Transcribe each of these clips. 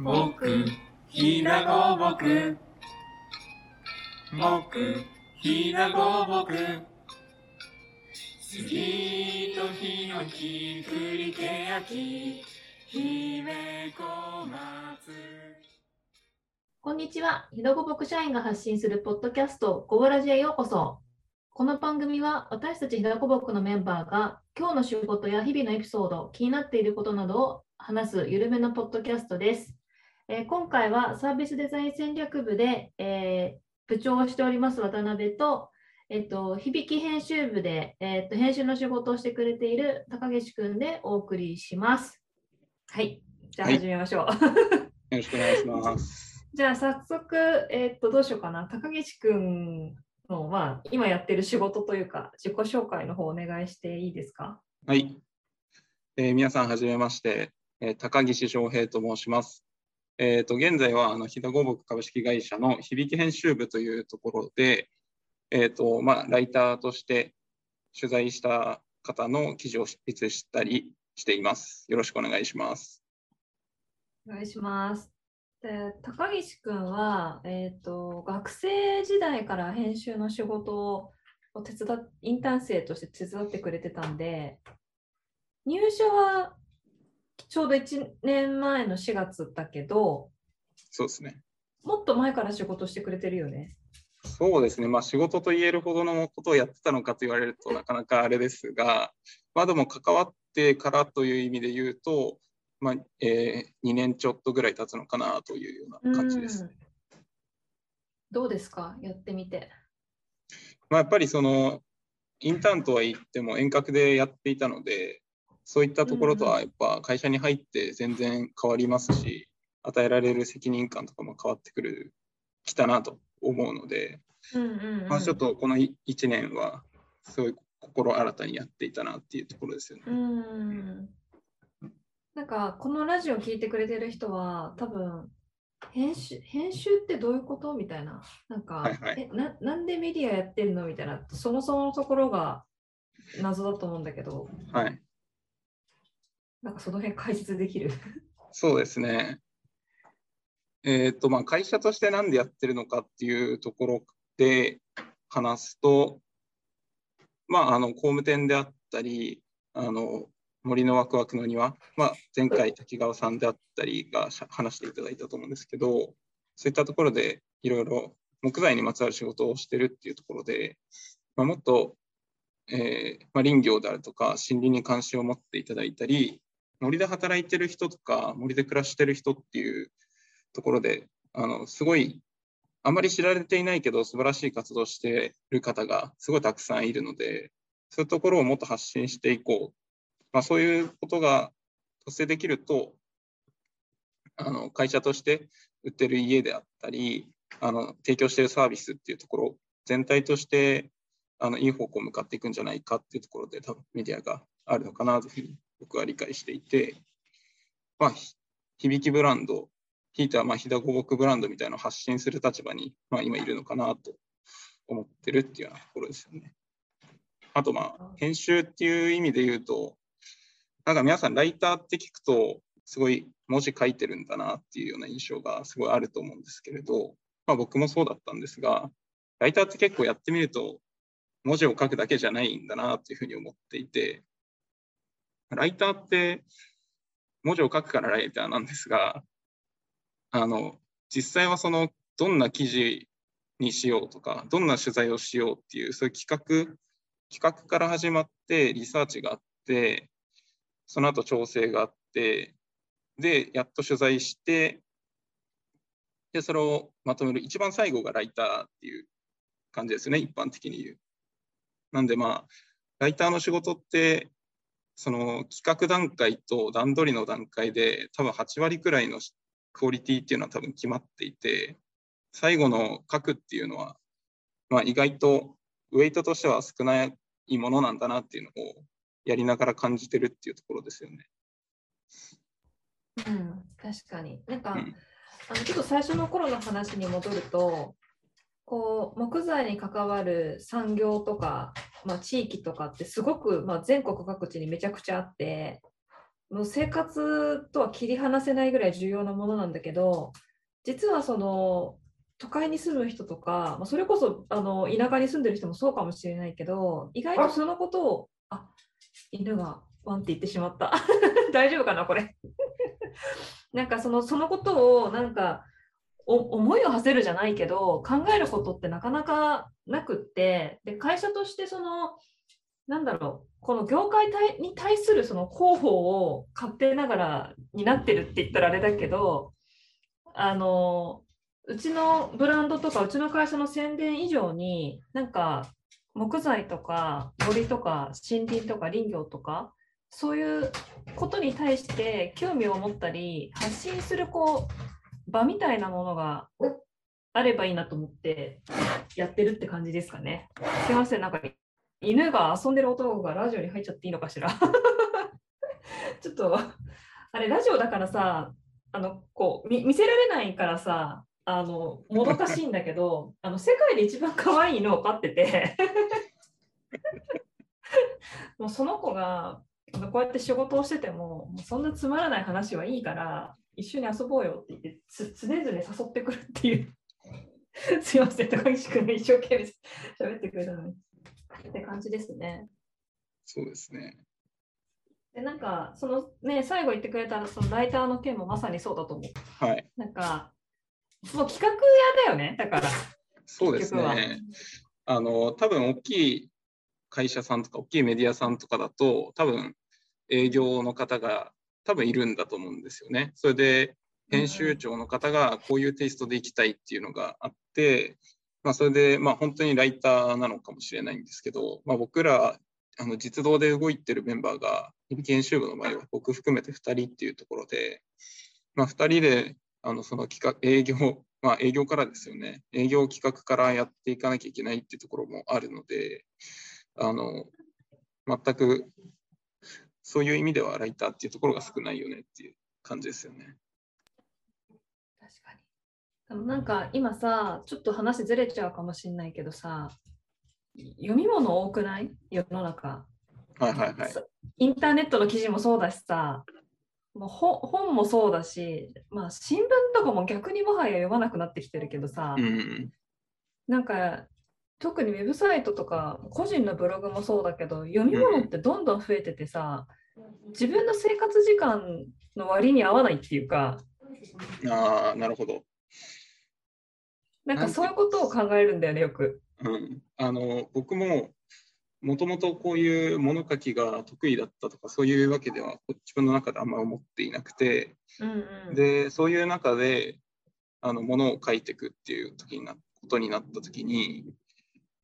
僕、ひなごぼく。僕、ひなごぼく。杉とヒノキ、栗けやき、姫小松。こんにちは。ひどごぼく社員が発信するポッドキャスト、ごぼらじへようこそ。この番組は私たちひどごぼくのメンバーが今日の仕事や日々のエピソード、気になっていることなどを話すゆるめのポッドキャストです。えー今回はサービスデザイン戦略部で、えー部長をしております渡辺と、えっと、響き編集部で、えっと、編集の仕事をしてくれている高岸くんでお送りします。はい。じゃあはい始めましょう。よろしくお願いします。じゃあ早速、えっと、どうしようかな。高岸くんの、まあ、今やってる仕事というか、自己紹介の方お願いしていいですか？はい。えー皆さん、はじめまして、えー高岸翔平と申します。えー、と現在はあの飛騨ごぼく株式会社の響き編集部というところで、えーとまあ、ライターとして取材した方の記事を執筆したりしています。よろしくお願いします。お願いします。で高岸くんは、えっと、学生時代から編集の仕事を手伝インターン生として手伝ってくれてたんで、入社はちょうど1年前の4月だけど、そうですね。もっと前から仕事してくれてるよね。そうですね、まあ、仕事と言えるほどのことをやってたのかと言われるとなかなかあれですが、まあ、でも関わってからという意味で言うと、まあえ2年ちょっとぐらい経つのかなというような感じです。うんどうですか？やってみて。まあ、やっぱりそのインターンとは言っても遠隔でやっていたので、そういったところとはやっぱ会社に入って全然変わりますし、与えられる責任感とかも変わってくる、きたなと思うので、うんうんうん。まあ、ちょっとこの1年はすごい心新たにやっていたなっていうところですよね。うん。なんかこのラジオ聞いてくれてる人は多分編集編集ってどういうこと？みたいな。なんか、はいはい。えななんでメディアやってんの？みたいな。そもそものところが謎だと思うんだけど。はい、なんかその辺解説できる そうですね。えっ、と、まあ、会社として何でやってるのかっていうところで話すと、まあ、あの工務店であったり、あの森のワクワクの庭、まあ、前回滝川さんであったりが話していただいたと思うんですけど、そういったところでいろいろ木材にまつわる仕事をしてるっていうところで、まあ、もっと、えーまあ、林業であるとか森林に関心を持っていただいたり、森で働いてる人とか森で暮らしてる人っていうところであのすごいあまり知られていないけど素晴らしい活動してる方がすごいたくさんいるのでそういうところをもっと発信していこう、まあ、そういうことが達成できるとあの会社として売ってる家であったりあの提供しているサービスっていうところ全体としてあのいい方向向かっていくんじゃないかっていうところで多分メディアがあるのかなというふうに僕は理解していて、まあ、響きブランド、ひいてはまあひだごぼくブランドみたいなのを発信する立場に、まあ、今いるのかなと思ってるっていうようなところですよね。あとまあ編集っていう意味で言うと、なんか皆さんライターって聞くとすごい文字書いてるんだなっていうような印象がすごいあると思うんですけれど、まあ、僕もそうだったんですが、ライターって結構やってみると文字を書くだけじゃないんだなっていうふうに思っていて、ライターって文字を書くからライターなんですが、あの、実際はその、どんな記事にしようとか、どんな取材をしようっていう、そういう企画、企画から始まって、リサーチがあって、その後調整があって、で、やっと取材して、で、それをまとめる、一番最後がライターっていう感じですね、一般的に言う。なんでまあ、ライターの仕事って、その企画段階と段取りの段階で多分8割くらいのクオリティっていうのは多分決まっていて、最後の書くっていうのは、まあ、意外とウェイトとしては少ないものなんだなっていうのをやりながら感じてるっていうところですよね。うん確かになんか、うんあのちょっと最初の頃の話に戻るとこう木材に関わる産業とか、まあ、地域とかってすごく、まあ、全国各地にめちゃくちゃあっての生活とは切り離せないぐらい重要なものなんだけど実はその都会に住む人とか、まあ、それこそあの田舎に住んでる人もそうかもしれないけど意外とそのことをあ犬がワンって言ってしまった。大丈夫かなこれ。なんかそのそのことをなんか思いを馳せるじゃないけど考えることってなかなかなくってで会社としてそのなんだろうこの業界に対するその広報を勝手ながらになってるって言ったらあれだけどあのうちのブランドとかうちの会社の宣伝以上になんか木材とか森とか森林とか林業とかそういうことに対して興味を持ったり発信するこう場みたいなものがあればいいなと思ってやってるって感じですかね。すいませんなんか犬が遊んでる音がラジオに入っちゃっていいのかしら ちょっとあれラジオだからさあのこう見せられないからさあのもどかしいんだけど あの世界で一番可愛い犬を飼ってて もうその子がこうやって仕事をしててももうそんなつまらない話はいいから一緒に遊ぼうよって言ってつ常々誘ってくるっていう すいません高岸君が一生懸命喋ってくれたのにって感じですね。そうですね。でなんかそのね最後言ってくれたそのライターの件もまさにそうだと思う。はい。なんかその企画屋だよね？だから。そうですね。あの多分大きい会社さんとか大きいメディアさんとかだと多分営業の方が多分いるんだと思うんですよね。それで編集長の方がこういうテイストでいきたいっていうのがあって、まあ、それで、まあ、本当にライターなのかもしれないんですけど、まあ、僕らあの実動で動いてるメンバーが、編集部の場合は僕含めて2人っていうところで、まあ、2人であのその企画営業、まあ、営業からですよね、営業企画からやっていかなきゃいけないっていうところもあるので、あの全くそういう意味ではライターっていうところが少ないよねっていう感じですよね。なんか今さ、ちょっと話ずれちゃうかもしれないけどさ、読み物多くない？世の中。はいはいはい。インターネットの記事もそうだしさ、もう本もそうだし、まあ、新聞とかも逆にもはや読まなくなってきてるけどさ、うん、なんか特にウェブサイトとか個人のブログもそうだけど読み物ってどんどん増えててさ、自分の生活時間の割に合わないっていうか。ああなるほど。なんかそういうことを考えるんだよね、よく。うん、あの僕ももともとこういう物書きが得意だったとかそういうわけでは自分の中であんま思っていなくて、うんうん、でそういう中であの物を書いていくっていう時になことになった時に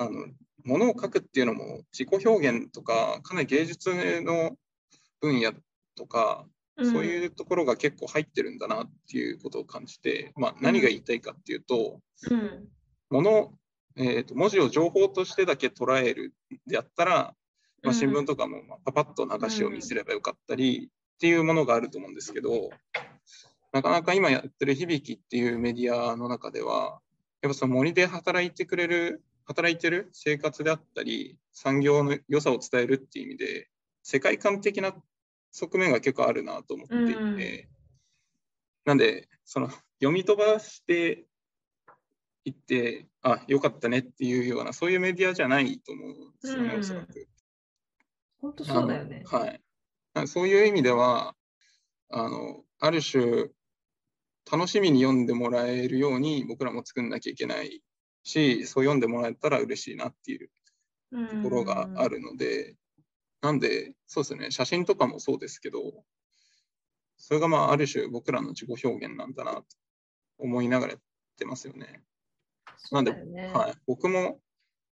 あの物を書くっていうのも自己表現とかかなり芸術の分野とかそういうところが結構入ってるんだなっていうことを感じて、まあ、何が言いたいかっていうと、うん、ものえーと、文字を情報としてだけ捉えるであったら、まあ、新聞とかもパパッと流し読みすればよかったりっていうものがあると思うんですけど、なかなか今やってる響きっていうメディアの中では、やっぱその森で働いてくれる、働いてる生活であったり、産業の良さを伝えるっていう意味で、世界観的な側面が結構あるなと思っていて、うん、なんでその読み飛ばしていってあよかったねっていうようなそういうメディアじゃないと思うんですよね、うん、おそらく。本当そうだよね。はい、そういう意味ではあのある種楽しみに読んでもらえるように僕らも作んなきゃいけないしそう読んでもらえたら嬉しいなっていうところがあるので、なんで、そうですね、写真とかもそうですけど、それがまあ、ある種僕らの自己表現なんだなと思いながらやってますよね。なんで、はい、僕も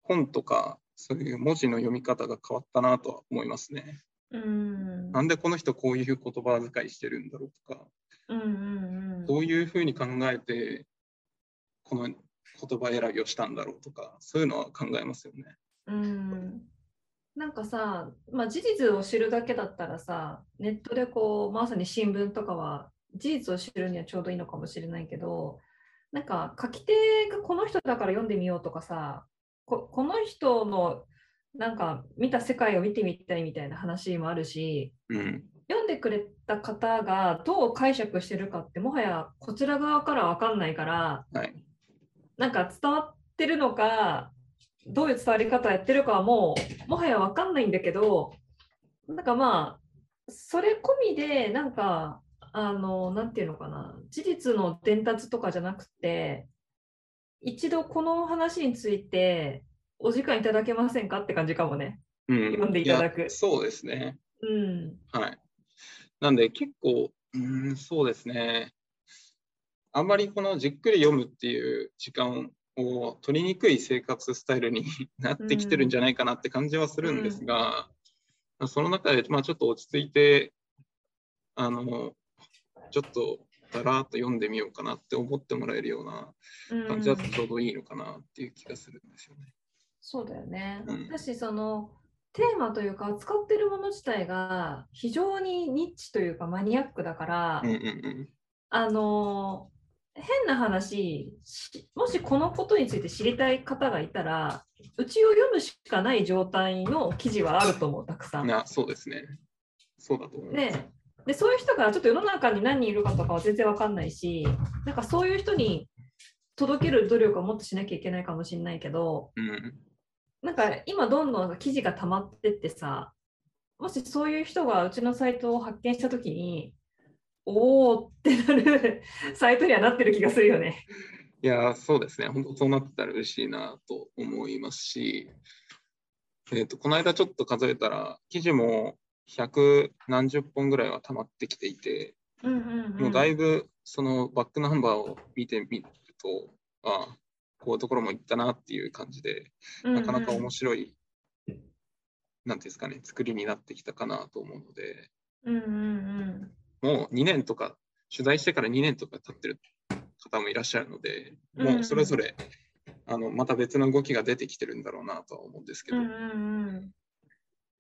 本とか、そういう文字の読み方が変わったなとは思いますね。うんなんでこの人こういう言葉遣いしてるんだろうとか、うんうんうん、どういうふうに考えてこの言葉選びをしたんだろうとか、そういうのは考えますよね。うんなんかさ、まあ、事実を知るだけだったらさネットでこうまさに新聞とかは事実を知るにはちょうどいいのかもしれないけどなんか書き手がこの人だから読んでみようとかさここの人のなんか見た世界を見てみたいみたいな話もあるし、うん、読んでくれた方がどう解釈してるかってもはやこちら側から分かんないからはい。なんか伝わってるのかどういう伝わり方やってるかはもうもはや分かんないんだけどなんかまあそれ込みでなんかあのなんていうのかな事実の伝達とかじゃなくて一度この話についてお時間いただけませんかって感じかもね。うん読んでいただくやそうですね。うん。はい。なんで結構、うーん、そうですね。あんまりこのじっくり読むっていう時間を取りにくい生活スタイルになってきてるんじゃないかなって感じはするんですが、その中で、まあ、ちょっと落ち着いて、あの、ちょっとだらーっと読んでみようかなって思ってもらえるようなうん感じだとちょうどいいのかなっていう気がするんですよね。そうだよね。うんだし、そのテーマというか、扱ってるもの自体が非常にニッチというかマニアックだから、うんうんうん。あのー変な話し、もしこのことについて知りたい方がいたら、うちを読むしかない状態の記事はあると思う、たくさん。なそうですね。そうだと思います。ねでそういう人がちょっと世の中に何人いるかとかは全然わかんないし、なんかそういう人に届ける努力をもっとしなきゃいけないかもしれないけど、うん。なんか今どんどん記事が溜まってってさ、もしそういう人がうちのサイトを発見したときに、おーってなるサイトにはなってる気がするよね。いやー、そうですね。本当そうなってたら嬉しいなと思いますし、えっ、と、この間ちょっと数えたら、記事も百何十本ぐらいは溜まってきていて、うんうんもうだいぶそのバックナンバーを見てみると、ああ、こういうところも行ったなっていう感じで、なかなか面白い、なんていうんですかね、作りになってきたかなと思うので、うんうんうんもう2年とか、取材してから2年とか経ってる方もいらっしゃるので、うん。もうそれぞれ、あのまた別の動きが出てきてるんだろうなとは思うんですけど、うんうんうん。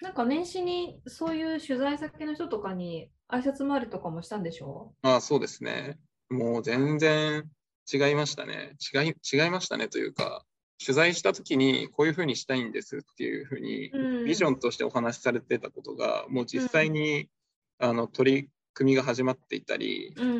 なんか年始にそういう取材先の人とかに挨拶回りとかもしたんでしょ？まあそうですね、もう全然違いましたね。違い違いましたねというか、取材したときにこういうふうにしたいんですっていうふうに、うん。ビジョンとしてお話しされてたことが、もう実際に、あの取り組みが始まっていたり、うんうん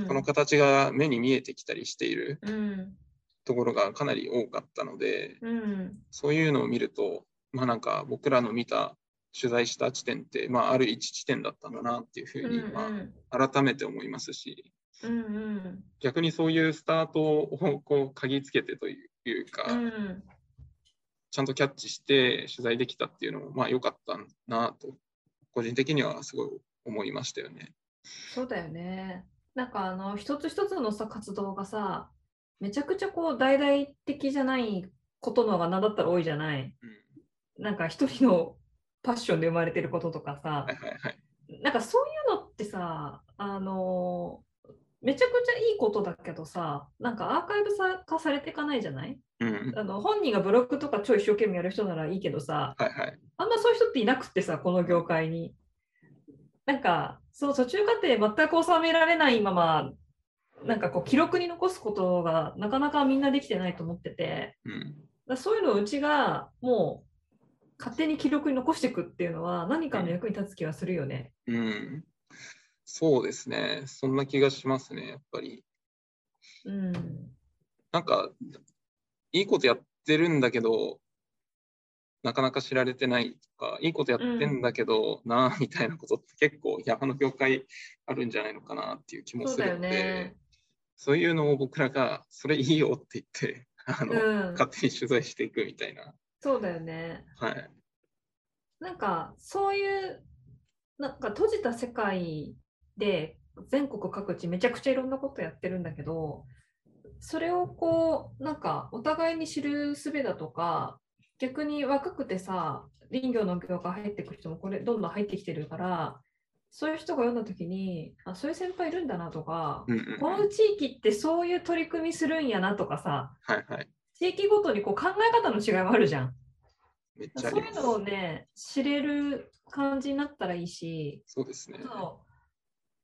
うん。その形が目に見えてきたりしているうん。ところがかなり多かったので、うん。そういうのを見ると、まあなんか僕らの見た取材した地点って、まあある一地点だったんだなっていうふうに、うんまあ、改めて思いますし、うんうん。逆にそういうスタートをこう鍵つけてというか、うん。ちゃんとキャッチして取材できたっていうのも、まあ良かったなと、個人的にはすごい思いましたよね。そうだよね。なんかあの一つ一つのさ活動がさめちゃくちゃこう大々的じゃないことの方が何だったら多いじゃない。うん、なんか一人のパッションで生まれてることとかさはいはいはい。なんかそういうのってさあのめちゃくちゃいいことだけどさなんかアーカイブさ化されていかないじゃない？うん、あの本人がブログとか超一生懸命やる人ならいいけどさはいはい。あんまそういう人っていなくってさ、この業界に。なんか、そう、途中過程全く収められないまま、なんかこう、記録に残すことがなかなかみんなできてないと思ってて、うん、そういうのをうちがもう、勝手に記録に残していくっていうのは何かの役に立つ気はするよね。うん。そうですね。そんな気がしますね、やっぱり。うん。なんか、いいことやってるんだけど、なかなか知られてないとか、いいことやってんだけど、なあみたいなことって結構、山の業界あるんじゃないのかなっていう気もするので、ね。そういうのを僕らが、それいいよって言って、あの、うん。勝手に取材していくみたいな。そうだよね。はい。なんかそういうなんか閉じた世界で全国各地めちゃくちゃいろんなことやってるんだけどそれをこうなんかお互いに知る術だとか逆に若くてさ林業の業界入ってくる人もこれどんどん入ってきてるからそういう人が読んだ時にあそういう先輩いるんだなとかうんうんうんこの地域ってそういう取り組みするんやなとかさはいはい。地域ごとにこう考え方の違いもあるじゃん。そういうのをね、知れる感じになったらいいし、そうですね。そう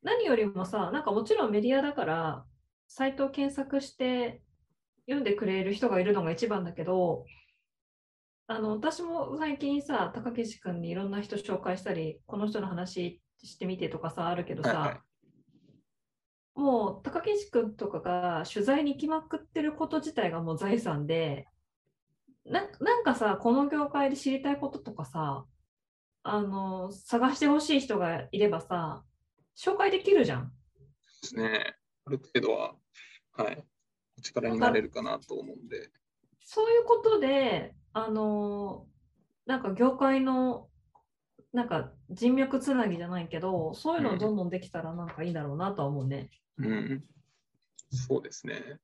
何よりもさ、なんかもちろんメディアだから、サイトを検索して読んでくれる人がいるのが一番だけど、あの私も最近さ、高岸君にいろんな人紹介したり、この人の話してみてとかさ、あるけどさ、はいはいもう高岸君とかが取材に行きまくってること自体がもう財産で、ななんかさ、この業界で知りたいこととかさ、あの、探してほしい人がいればさ、紹介できるじゃん。ですね。ある程度は、はい、お力になれるかなと思うんで。そういうことで、あの、なんか業界の、なんか人脈つなぎじゃないけど、そういうのをどんどんできたらなんかいいだろうなとは思うね。うん、そうですね。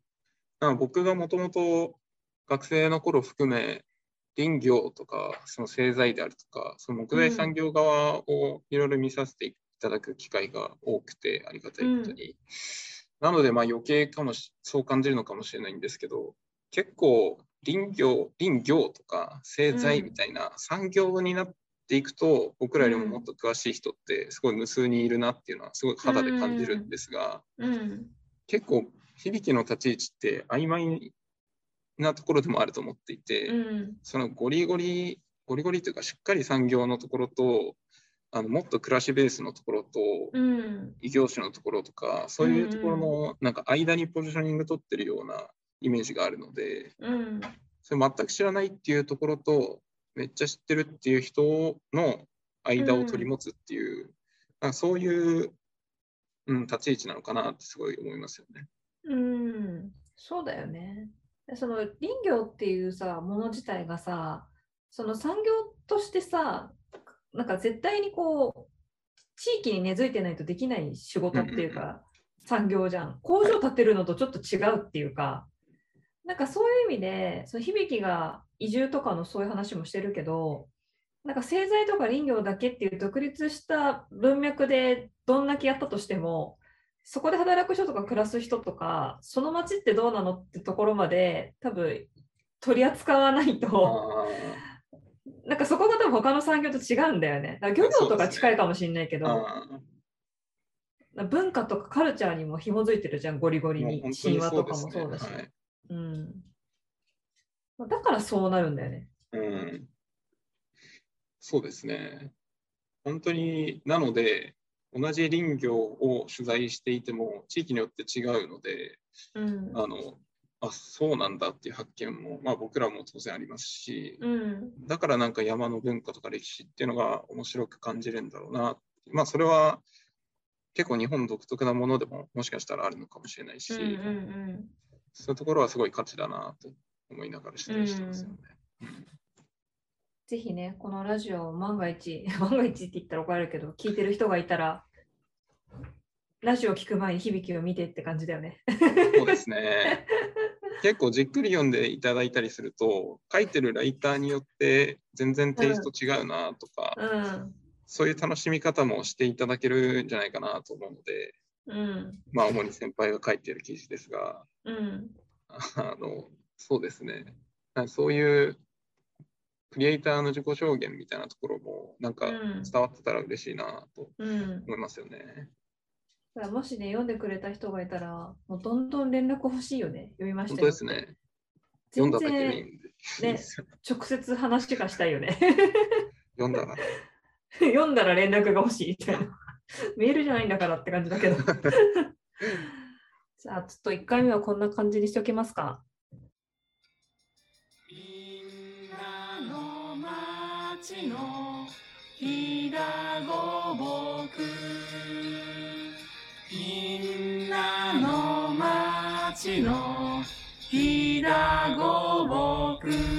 僕がもともと学生の頃含め、林業とか、その製材であるとか、その木材産業側をいろいろ見させていただく機会が多くて、ありがたいことに。なので、まあ余計かもし、そう感じるのかもしれないんですけど、結構林業、林業とか製材みたいな産業になっていくと、僕らよりももっと詳しい人ってすごい無数にいるなっていうのはすごい肌で感じるんですが、うん。結構響きの立ち位置って曖昧なところでもあると思っていて、うん。そのゴリゴリゴリゴリというかしっかり産業のところとあのもっと暮らしベースのところと、うん。異業種のところとかそういうところのなんか間にポジショニング取ってるようなイメージがあるのでうん。それ全く知らないっていうところとめっちゃ知ってるっていう人の間を取り持つっていう、なんかそういう、うん、立ち位置なのかなってすごい思いますよね。うん。そうだよね。でその林業っていうさ、もの自体がさ、その産業としてさ、なんか絶対にこう、地域に根付いてないとできない仕事っていうか、産業じゃん。工場建てるのとちょっと違うっていうか、なんかそういう意味で、その響が移住とかのそういう話もしてるけど、なんか製材とか林業だけっていう独立した文脈でどんだけやったとしても、そこで働く人とか暮らす人とか、その町ってどうなのってところまで多分取り扱わないと、なんかそこが多分他の産業と違うんだよね。だから漁業とか近いかもしれないけど、文化とかカルチャーにも紐づいてるじゃん、ゴリゴリに。神話とかもそうだし。はいうん。だからそうなるんだよね。うん、そうですね。本当に、なので、同じ林業を取材していても、地域によって違うので、うん。あの、あ、そうなんだっていう発見も、まあ僕らも当然ありますし、うん。だからなんか山の文化とか歴史っていうのが面白く感じるんだろうな。まあそれは結構日本独特なものでももしかしたらあるのかもしれないし、うんうんそういうところはすごい価値だなと思いながら取材してますよね。ぜひね、このラジオ、万が一、万が一って言ったら怒られるけど、聞いてる人がいたら、ラジオ聞く前に響きを見てって感じだよね。そうですね。結構じっくり読んでいただいたりすると、書いてるライターによって全然テイスト違うなとか、うん。そういう楽しみ方もしていただけるんじゃないかなと思うので、うん。まあ主に先輩が書いてる記事ですが、うん。あの、そうですね。そういうクリエイターの自己証言みたいなところも、なんかうん伝わってたら嬉しいなとうん。思いますよね。だからもしね、読んでくれた人がいたら、もうどんどん連絡欲しいよね。読みまし本たよ。当ですね。読ん全だだけでいい然んで。ね直接話がしたいよね。読んだら。読んだら連絡が欲しいみたいな。メールじゃないんだからって感じだけど。じゃあ、ちょっと1回目はこんな感じにしておきますか。みんなの町のひだごぼくみんなの町のひだごぼく